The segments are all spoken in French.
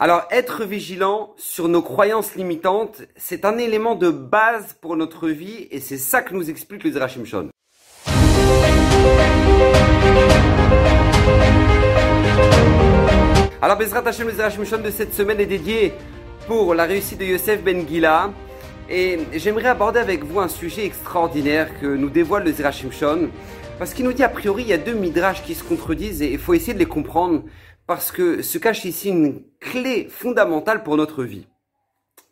Alors, être vigilant sur nos croyances limitantes, c'est un élément de base pour notre vie et c'est ça que nous explique le Zerachim Shon. Alors, le Zerachim de cette semaine est dédié pour la réussite de Yosef Ben Gila. Et j'aimerais aborder avec vous un sujet extraordinaire que nous dévoile le Zerachim Shon. Parce qu'il nous dit a priori, il y a deux midrash qui se contredisent et il faut essayer de les comprendre parce que se cache ici une clé fondamentale pour notre vie.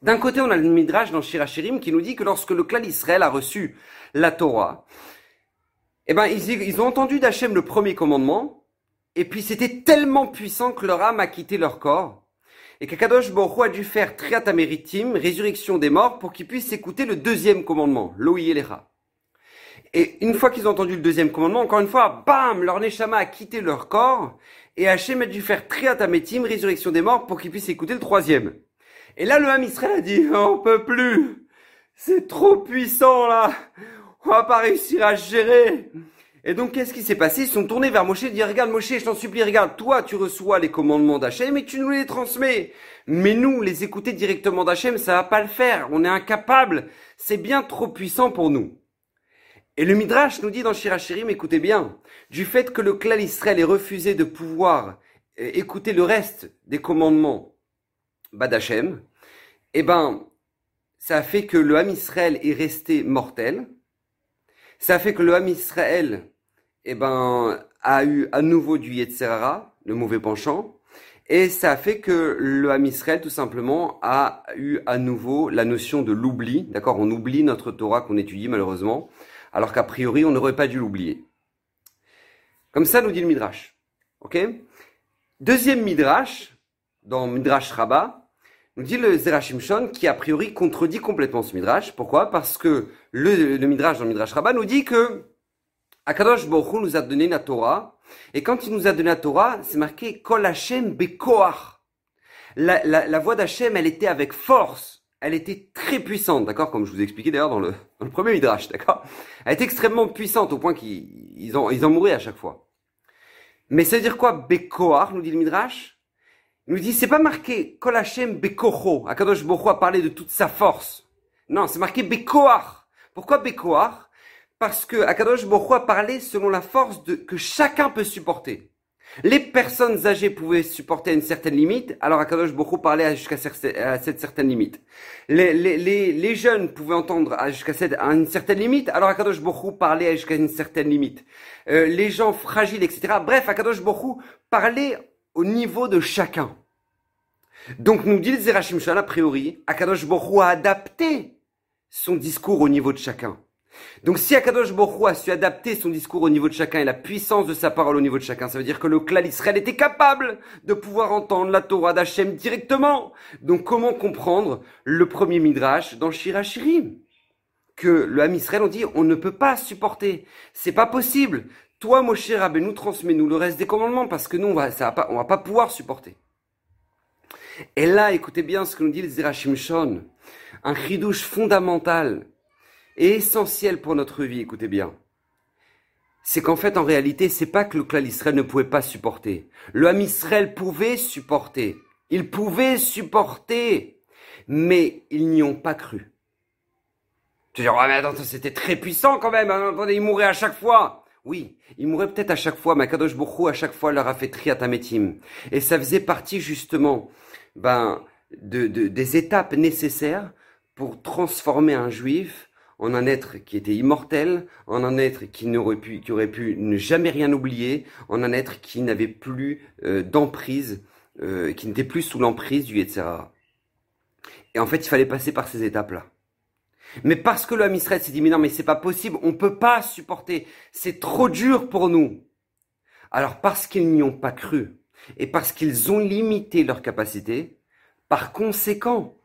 D'un côté, on a le midrash dans Shirachirim qui nous dit que lorsque le clan Israël a reçu la Torah, eh ben, ils, ont entendu d'Hachem le premier commandement, et puis c'était tellement puissant que leur âme a quitté leur corps, et qu'Akadosh Baruch a dû faire Triat Améritim, résurrection des morts, pour qu'ils puissent écouter le deuxième commandement, Loïelecha. Et une fois qu'ils ont entendu le deuxième commandement, encore une fois, bam, leur Neshama a quitté leur corps, et Hachem a dû faire Triat Ametim, résurrection des morts, pour qu'ils puissent écouter le troisième. Et là, le Ham Israël a dit, on peut plus, c'est trop puissant là, on va pas réussir à gérer. Et donc, qu'est-ce qui s'est passé? Ils sont tournés vers Moshe et dit, regarde Moshe, je t'en supplie, regarde, toi, tu reçois les commandements d'Hachem et tu nous les transmets. Mais nous, les écouter directement d'Hachem, ça va pas le faire. On est incapable. C'est bien trop puissant pour nous. Et le Midrash nous dit dans Shirachirim, écoutez bien, du fait que le clan Israël ait refusé de pouvoir euh, écouter le reste des commandements Badachem, eh ben, ça a fait que le Ham Israël est resté mortel. Ça a fait que le Ham Israël, eh ben, a eu à nouveau du Yetzerara, le mauvais penchant. Et ça a fait que le Ham Israël, tout simplement, a eu à nouveau la notion de l'oubli. D'accord On oublie notre Torah qu'on étudie, malheureusement alors qu'a priori on n'aurait pas dû l'oublier. Comme ça nous dit le Midrash. Ok? Deuxième Midrash, dans Midrash Rabbah, nous dit le Zerachim Shon qui a priori contredit complètement ce Midrash. Pourquoi? Parce que le, Midrash dans Midrash Rabbah nous dit que Akadosh Baruch nous a donné la Torah, et quand il nous a donné la Torah, c'est marqué Kol Hashem Bekoach. La voix d'Hachem, elle était avec force elle était très puissante, d'accord Comme je vous ai expliqué d'ailleurs dans le, dans le premier Midrash, d'accord Elle était extrêmement puissante au point qu'ils ils en mouraient à chaque fois. Mais ça veut dire quoi Bekoar, nous dit le Midrash? Il nous dit, c'est pas marqué Kol Hashem Bekoho. Akadosh Boko a parlé de toute sa force. Non, c'est marqué Bekoar. Pourquoi Bekoar? Parce que Akadosh Boko a parlé selon la force de, que chacun peut supporter. Les personnes âgées pouvaient supporter une certaine limite, alors Akadosh beaucoup parlait jusqu'à cette certaine limite. Les, les, les, les jeunes pouvaient entendre jusqu'à une certaine limite, alors Akadosh beaucoup parlait jusqu'à une certaine limite. Euh, les gens fragiles, etc. Bref, Akadosh beaucoup parlait au niveau de chacun. Donc nous dit le Zerachim a priori, Akadosh Borou a adapté son discours au niveau de chacun. Donc si Akadosh Borou a su adapter son discours au niveau de chacun et la puissance de sa parole au niveau de chacun, ça veut dire que le clan Israël était capable de pouvoir entendre la Torah d'Hachem directement. Donc comment comprendre le premier Midrash dans Shirachirim Que le Ham Israël on dit on ne peut pas supporter, c'est pas possible. Toi Moshe Rabbeinu transmets-nous le reste des commandements parce que nous on va, ça va pas, on va pas pouvoir supporter. Et là, écoutez bien ce que nous dit le Zerachim Shon, un chidouche fondamental et essentiel pour notre vie, écoutez bien. C'est qu'en fait, en réalité, c'est pas que le clan Israël ne pouvait pas supporter. Le Ham Israël pouvait supporter. Il pouvait supporter. Mais ils n'y ont pas cru. Tu dis, ouais, mais attends, c'était très puissant quand même. Hein. Ils mouraient à chaque fois. Oui, ils mouraient peut-être à chaque fois, mais Kadosh Bokhu à chaque fois leur a fait triatametim. Et ça faisait partie justement, ben, de, des étapes nécessaires pour transformer un juif en un être qui était immortel, en un être qui n'aurait pu, qui aurait pu ne jamais rien oublier, en un être qui n'avait plus euh, d'emprise, euh, qui n'était plus sous l'emprise du etc. Et en fait, il fallait passer par ces étapes-là. Mais parce que le Israël s'est dit, mais non, mais c'est pas possible, on peut pas supporter, c'est trop dur pour nous. Alors parce qu'ils n'y ont pas cru, et parce qu'ils ont limité leur capacité, par conséquent,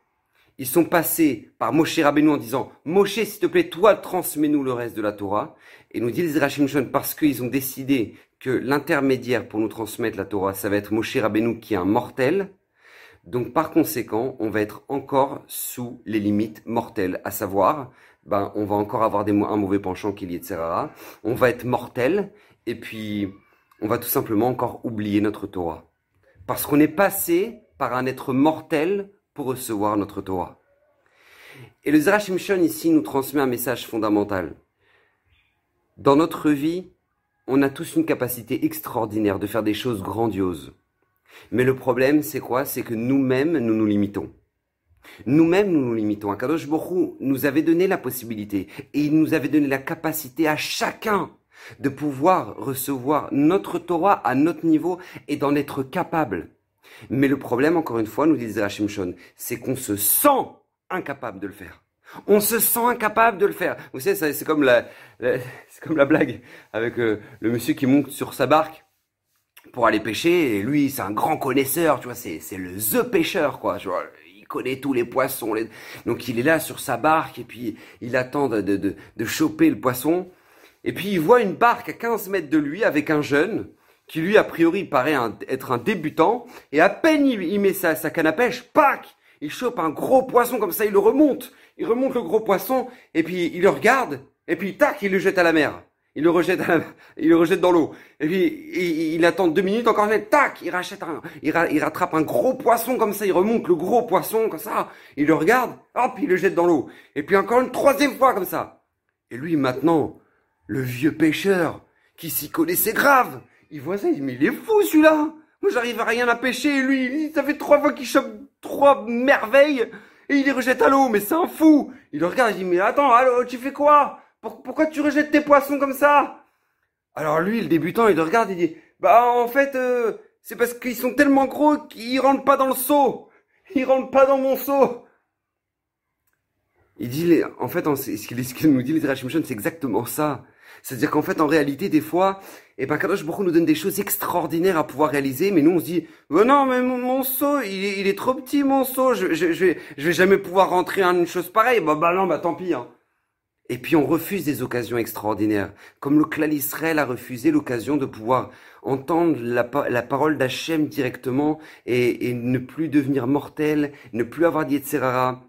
ils sont passés par Moshe Rabbeinu en disant Moshe, s'il te plaît, toi, transmets-nous le reste de la Torah. Et nous dit les Rachim parce qu'ils ont décidé que l'intermédiaire pour nous transmettre la Torah, ça va être Moshe Rabbeinu qui est un mortel. Donc par conséquent, on va être encore sous les limites mortelles, à savoir, ben, on va encore avoir des, un mauvais penchant qui est lié de Serara, on va être mortel, et puis on va tout simplement encore oublier notre Torah. Parce qu'on est passé par un être mortel pour recevoir notre Torah. Et le Zerachimshon ici nous transmet un message fondamental. Dans notre vie, on a tous une capacité extraordinaire de faire des choses grandioses. Mais le problème, c'est quoi? C'est que nous-mêmes, nous nous limitons. Nous-mêmes, nous nous limitons. Akadosh Borou nous avait donné la possibilité et il nous avait donné la capacité à chacun de pouvoir recevoir notre Torah à notre niveau et d'en être capable. Mais le problème, encore une fois, nous disait Hachim Shon, c'est qu'on se sent incapable de le faire. On se sent incapable de le faire. Vous savez, c'est comme la, c'est comme la blague avec euh, le monsieur qui monte sur sa barque pour aller pêcher. Et lui, c'est un grand connaisseur, tu vois, c'est, c'est le the pêcheur, quoi. Tu vois, il connaît tous les poissons. Donc il est là sur sa barque et puis il attend de, de, de, choper le poisson. Et puis il voit une barque à 15 mètres de lui avec un jeune qui lui, a priori, paraît être un débutant. Et à peine il, met sa, sa canne à pêche, pac Il chope un gros poisson comme ça, il le remonte. Il remonte le gros poisson et puis il le regarde et puis tac, il le jette à la mer. Il le rejette, il le rejette dans l'eau. Et puis il, attend deux minutes encore, tac, il rachète un, il, rattrape un gros poisson comme ça, il remonte le gros poisson comme ça, il le regarde, hop, il le jette dans l'eau. Et puis encore une troisième fois comme ça. Et lui maintenant, le vieux pêcheur qui s'y connaissait grave, il voit ça, il dit mais il est fou celui-là. Moi j'arrive à rien à pêcher, et lui, ça fait trois fois qu'il chope trois merveilles et il les rejette à l'eau, mais c'est un fou. Il le regarde, il dit mais attends, allô, tu fais quoi? Pourquoi tu rejettes tes poissons comme ça? Alors lui, le débutant, il le regarde, il dit, bah en fait, euh, c'est parce qu'ils sont tellement gros qu'ils rentrent pas dans le seau. Ils rentrent pas dans mon seau. Il dit, en fait, ce qu'il nous dit les Rashimshon, c'est exactement ça. C'est-à-dire qu'en fait, en réalité, des fois, et eh ben, Kadosh Baruch nous donne des choses extraordinaires à pouvoir réaliser, mais nous, on se dit, oh non, mais mon, seau, il est, trop petit, mon seau, je, je, je, vais, je vais jamais pouvoir rentrer en une chose pareille. Bah, bah non, bah tant pis, hein. Et puis on refuse des occasions extraordinaires, comme le clan Israël a refusé l'occasion de pouvoir entendre la, parole d'Hachem directement et, ne plus devenir mortel, ne plus avoir d'Yetzerara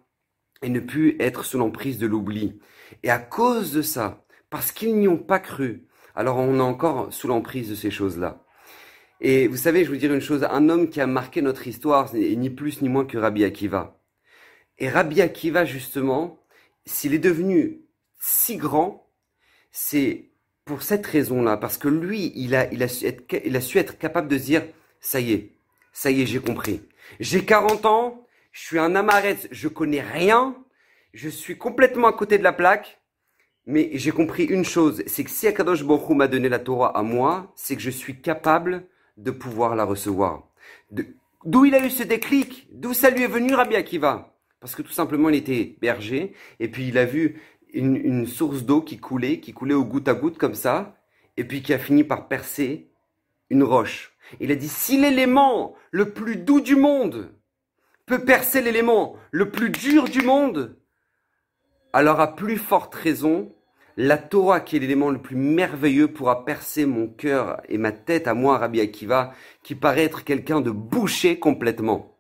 et ne plus être sous l'emprise de l'oubli. Et à cause de ça, parce qu'ils n'y ont pas cru, alors on est encore sous l'emprise de ces choses-là. Et vous savez, je vous dire une chose, un homme qui a marqué notre histoire, n'est ni plus ni moins que Rabbi Akiva. Et Rabbi Akiva, justement, s'il est devenu si grand, c'est pour cette raison-là, parce que lui, il a, il, a su être, il a su être capable de dire, ça y est, ça y est, j'ai compris. J'ai 40 ans, je suis un amaret, je connais rien, je suis complètement à côté de la plaque, mais j'ai compris une chose, c'est que si Akadosh Baruch m'a donné la Torah à moi, c'est que je suis capable de pouvoir la recevoir. D'où il a eu ce déclic? D'où ça lui est venu Rabbi Akiva? Parce que tout simplement il était berger, et puis il a vu une, source d'eau qui coulait, qui coulait au goutte à goutte comme ça, et puis qui a fini par percer une roche. Il a dit, si l'élément le plus doux du monde peut percer l'élément le plus dur du monde, alors à plus forte raison, la Torah, qui est l'élément le plus merveilleux, pourra percer mon cœur et ma tête à moi, Rabbi Akiva, qui paraît être quelqu'un de bouché complètement.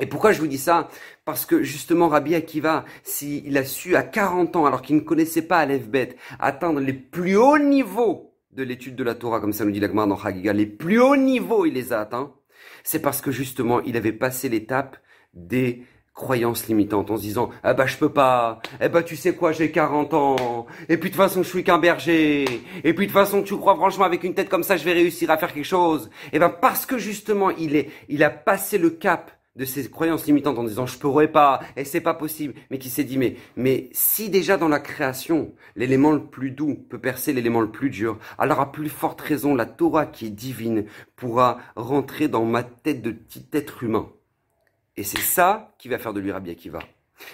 Et pourquoi je vous dis ça? Parce que justement Rabbi Akiva, s'il a su à 40 ans, alors qu'il ne connaissait pas Aleph Bet, atteindre les plus hauts niveaux de l'étude de la Torah, comme ça nous dit l'Agmar dans Chagiga, les plus hauts niveaux il les a atteints, c'est parce que justement il avait passé l'étape des croyances limitantes en se disant ah bah je peux pas. Eh bah tu sais quoi j'ai 40 ans. Et puis de toute façon je suis qu'un berger. Et puis de toute façon tu crois franchement avec une tête comme ça je vais réussir à faire quelque chose et ben parce que justement il est il a passé le cap de ses croyances limitantes en disant je pourrais pas. Et c'est pas possible, mais qui s'est dit mais mais si déjà dans la création l'élément le plus doux peut percer l'élément le plus dur, alors à plus forte raison la Torah qui est divine pourra rentrer dans ma tête de petit être humain. Et c'est ça qui va faire de lui Rabbi Akiva.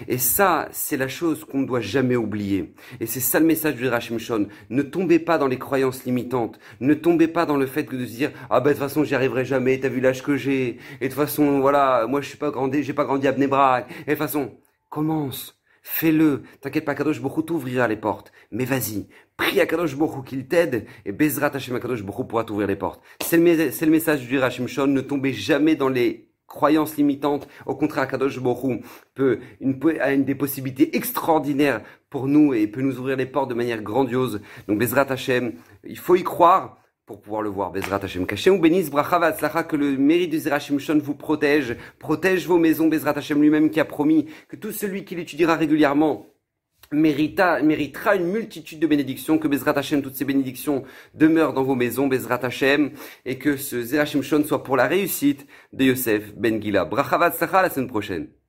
Et ça, c'est la chose qu'on ne doit jamais oublier. Et c'est ça le message du Rachim Shon. Ne tombez pas dans les croyances limitantes. Ne tombez pas dans le fait de se dire, ah ben, de toute façon, j'y arriverai jamais, t'as vu l'âge que j'ai. Et de toute façon, voilà, moi, je suis pas grandi, j'ai pas grandi à Bnebrak. Et de toute façon, commence. Fais-le. T'inquiète pas, Kadosh Bokhu t'ouvrira les portes. Mais vas-y. Prie à Kadosh Bokhu qu'il t'aide. Et Bezrat Hashem Kadosh Bokhu pourra t'ouvrir les portes. C'est le, le, message du Rachim Shon. Ne tombez jamais dans les croyance limitante. Au contraire, Kadosh Borou peut, une, a une des possibilités extraordinaires pour nous et peut nous ouvrir les portes de manière grandiose. Donc, Bezrat Hashem, il faut y croire pour pouvoir le voir. Bezrat Hashem. Kachem ou bénisse, bracha vatzlacha, que le mérite du Zera Shimshon vous protège, protège vos maisons, Bezrat Hashem lui-même qui a promis que tout celui qui l'étudiera régulièrement mérita, méritera une multitude de bénédictions, que Bezrat Hashem, toutes ces bénédictions demeurent dans vos maisons, Bezrat Hashem, et que ce Zera Shimshon soit pour la réussite de Yosef Ben Gila. Bracha vatzlacha la semaine prochaine.